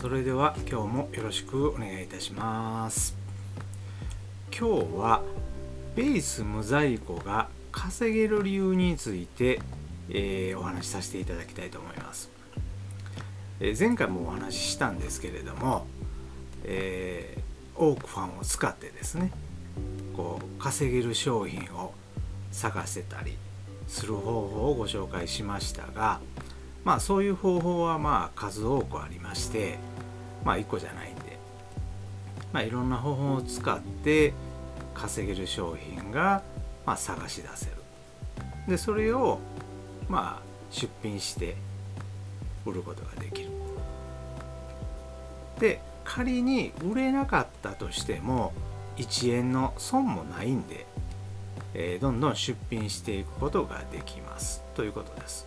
それでは今日もよろしくお願いいたします。今日はベース無在庫が稼げる理由について、えー、お話しさせていただきたいと思います、えー、前回もお話ししたんですけれども、えー、多くファンを使ってですねこう稼げる商品を探せたりする方法をご紹介しましたがまあそういう方法はまあ数多くありましてまあ1個じゃないんでまあいろんな方法を使って稼げる商品がまあ探し出せる。でそれをまあ出品して売ることができる。で仮に売れなかったとしても1円の損もないんでえー、どんどん出品していくことができます。ということです。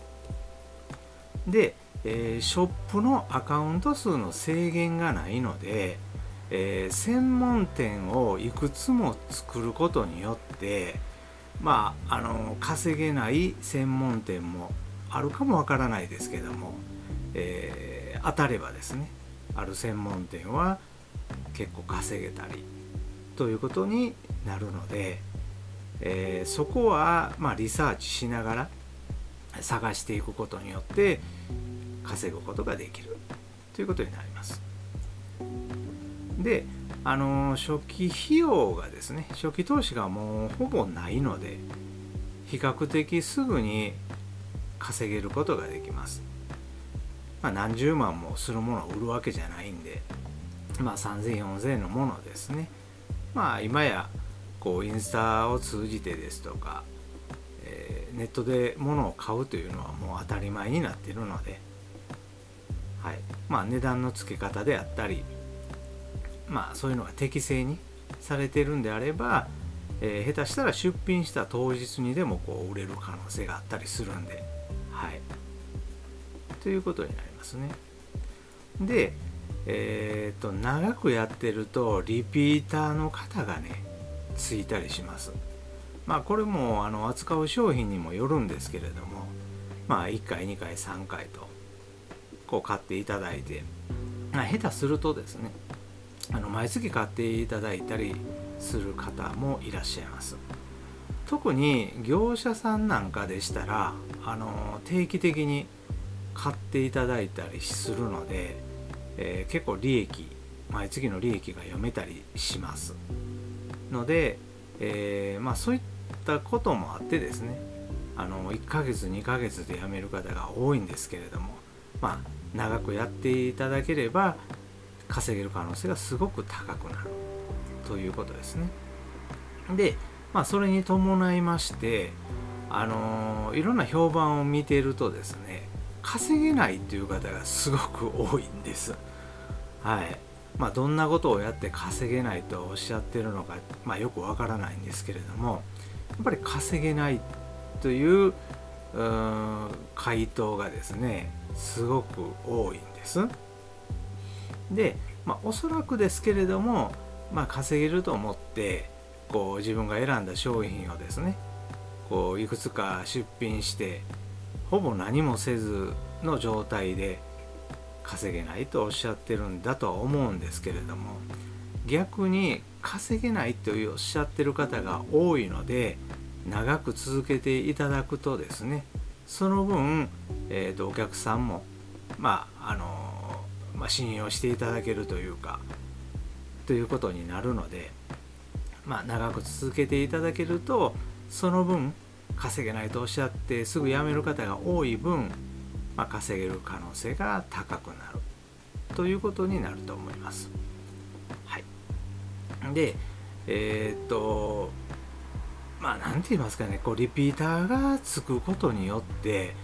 で、えー、ショップのアカウント数の制限がないので、えー、専門店をいくつも作ることによってまああの稼げない専門店もあるかもわからないですけども、えー、当たればですねある専門店は結構稼げたりということになるので、えー、そこは、まあ、リサーチしながら探していくことによって稼ぐことができるということになります。であの初期費用がですね初期投資がもうほぼないので比較的すぐに稼げることができます。まあ、何十万もするものを売るわけじゃないんで、まあ、3000、4000のものですね。まあ今やこうインスタを通じてですとか、ネットで物を買うというのはもう当たり前になっているので、はいまあ、値段の付け方であったり、まあ、そういうのが適正にされてるんであれば、えー、下手したら出品した当日にでもこう売れる可能性があったりするんで、はい、ということになりますね。で、えーと長くやってるとリピーターの方がねついたりします。まあこれもあの扱う商品にもよるんですけれどもまあ1回2回3回とこう買っていただいて、まあ、下手するとですねあの毎月買っていただいたりする方もいらっしゃいます。特に業者さんなんかでしたらあの定期的に買っていただいたりするので、えー、結構利益毎月の利益が読めたりします。ので、えー、まあ、そういったこともあってですねあの1ヶ月2ヶ月で辞める方が多いんですけれども、まあ、長くやっていただければ稼げる可能性がすごく高くなるということですね。で、まあ、それに伴いましてあのいろんな評判を見てるとですね稼げないという方がすごく多いんです。はい、まあ、どんなことをやって稼げないとおっしゃってるのか、まあ、よくわからないんですけれどもやっぱり稼げないという回答がですねすごく多いんです。で、まあ、おそらくですけれども、まあ、稼げると思ってこう自分が選んだ商品をですねこういくつか出品してほぼ何もせずの状態で稼げないとおっしゃってるんだとは思うんですけれども逆に稼げないとおっしゃってる方が多いので長く続けていただくとですねその分、えーと、お客さんもまああのまあ、信用していただけるというかということになるので、まあ、長く続けていただけるとその分稼げないとおっしゃってすぐ辞める方が多い分まあ、稼げる可能性が高くなるということになると思います。でえー、っとまあ何て言いますかねこうリピーターがつくことによって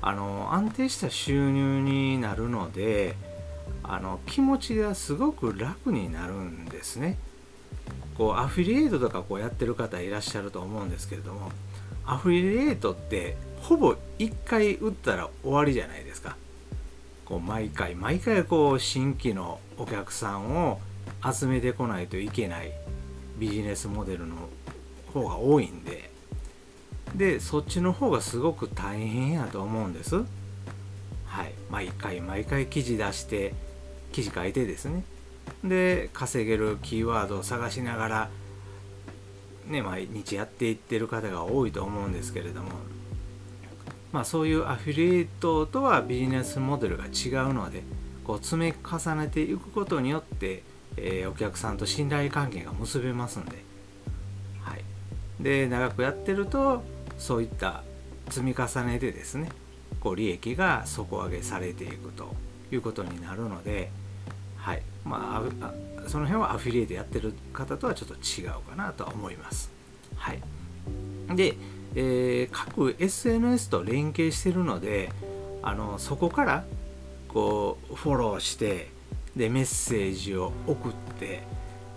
あの安定した収入になるのであの気持ちがすごく楽になるんですね。こうアフィリエイトとかこうやってる方いらっしゃると思うんですけれどもアフィリエイトってほぼ1回打ったら終わりじゃないですかこう毎回毎回こう新規のお客さんを集めてこないといけないビジネスモデルの方が多いんで。でそっちの方がすごく大変やと思うんです。はい。毎回毎回記事出して記事書いてですね。で稼げるキーワードを探しながらね毎日やっていってる方が多いと思うんですけれども。まあそういうアフィリエイトとはビジネスモデルが違うのでこう積み重ねていくことによって、えー、お客さんと信頼関係が結べますんで,、はい、で長くやってるとそういった積み重ねでですねこう利益が底上げされていくということになるので、はい。まあ、その辺はアフィリエイトやってる方とはちょっと違うかなとは思います。はい、で、えー、各 SNS と連携してるのであのそこからこうフォローしてでメッセージを送って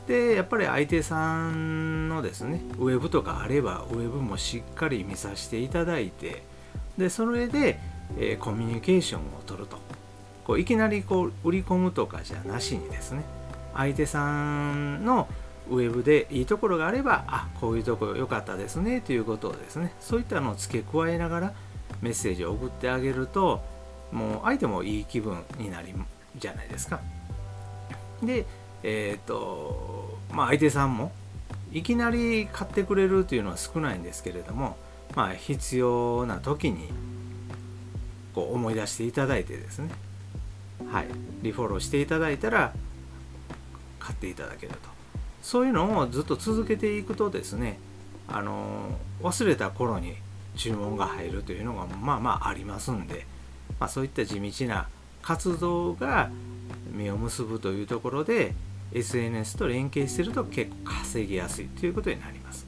でやっぱり相手さんのですねウェブとかあればウェブもしっかり見させていただいてでそれで、えー、コミュニケーションを取ると。こういきなりこう売り込むとかじゃなしにですね相手さんのウェブでいいところがあればあこういうところ良かったですねということをですねそういったのを付け加えながらメッセージを送ってあげるともう相手もいい気分になりじゃないですか。でえっ、ー、とまあ相手さんもいきなり買ってくれるというのは少ないんですけれどもまあ必要な時にこう思い出していただいてですね。はい。リフォローしていただいたら買っていただけると。そういうのをずっと続けていくとですねあの忘れた頃に注文が入るというのがまあまあありますんで、まあ、そういった地道な活動が実を結ぶというところで SNS と連携してると結構稼ぎやすいということになります。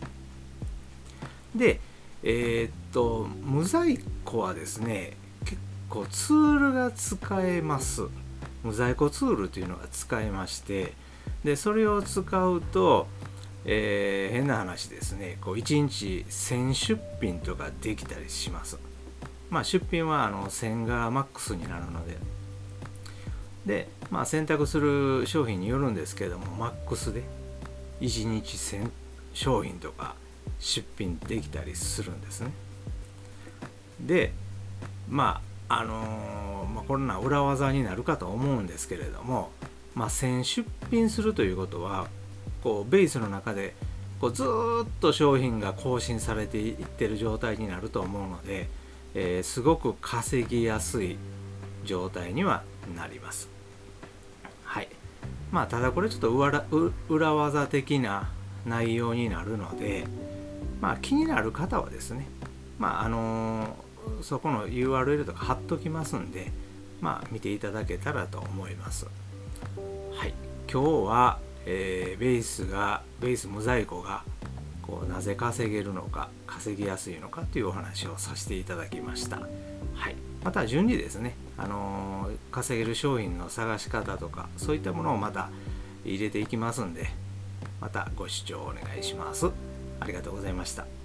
でえー、っと無在庫はですね結構ツールが使えます。無在庫ツールというのが使えましてでそれを使うと、えー、変な話ですねこう1日1000出品とかできたりします。まあ出品はあの1000がマックスになるのでで、まあ、選択する商品によるんですけどもマックスで1日1000商品とか出品できたりするんですね。でまああのー、まあ、こんな裏技になるかと思うんですけれどもまあ、1000出品するということはこうベースの中でこうずっと商品が更新されていってる状態になると思うので、えー、すごく稼ぎやすい状態にはなります。はい。まあただこれちょっと裏技的な内容になるので、まあ気になる方はですね、まああのー、そこの URL とか貼っときますんで、まあ見ていただけたらと思います。はい今日は、えー、ベースがベース無在庫がこうなぜ稼げるのか稼ぎやすいのかというお話をさせていただきました、はい、また順にですね、あの、稼げる商品の探し方とかそういったものをまた入れていきますんでまたご視聴お願いします。ありがとうございました。